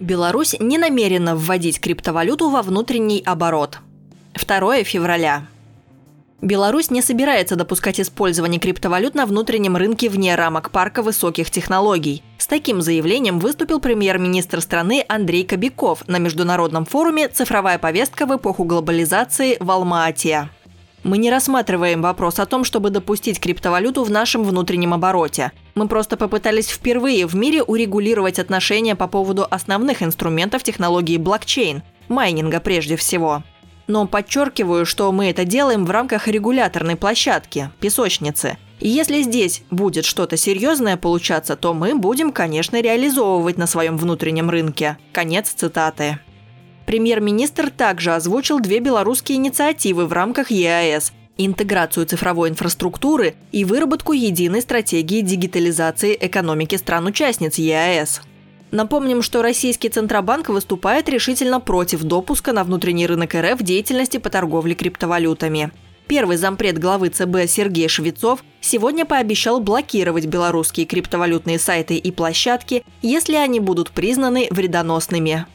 Беларусь не намерена вводить криптовалюту во внутренний оборот. 2 февраля. Беларусь не собирается допускать использование криптовалют на внутреннем рынке вне рамок парка высоких технологий. С таким заявлением выступил премьер-министр страны Андрей Кобяков на международном форуме «Цифровая повестка в эпоху глобализации в Алма-Ате». Мы не рассматриваем вопрос о том, чтобы допустить криптовалюту в нашем внутреннем обороте. Мы просто попытались впервые в мире урегулировать отношения по поводу основных инструментов технологии блокчейн, майнинга прежде всего. Но подчеркиваю, что мы это делаем в рамках регуляторной площадки – песочницы. И если здесь будет что-то серьезное получаться, то мы будем, конечно, реализовывать на своем внутреннем рынке. Конец цитаты. Премьер-министр также озвучил две белорусские инициативы в рамках ЕАЭС интеграцию цифровой инфраструктуры и выработку единой стратегии дигитализации экономики стран-участниц ЕАЭС. Напомним, что российский Центробанк выступает решительно против допуска на внутренний рынок РФ деятельности по торговле криптовалютами. Первый зампред главы ЦБ Сергей Швецов сегодня пообещал блокировать белорусские криптовалютные сайты и площадки, если они будут признаны вредоносными.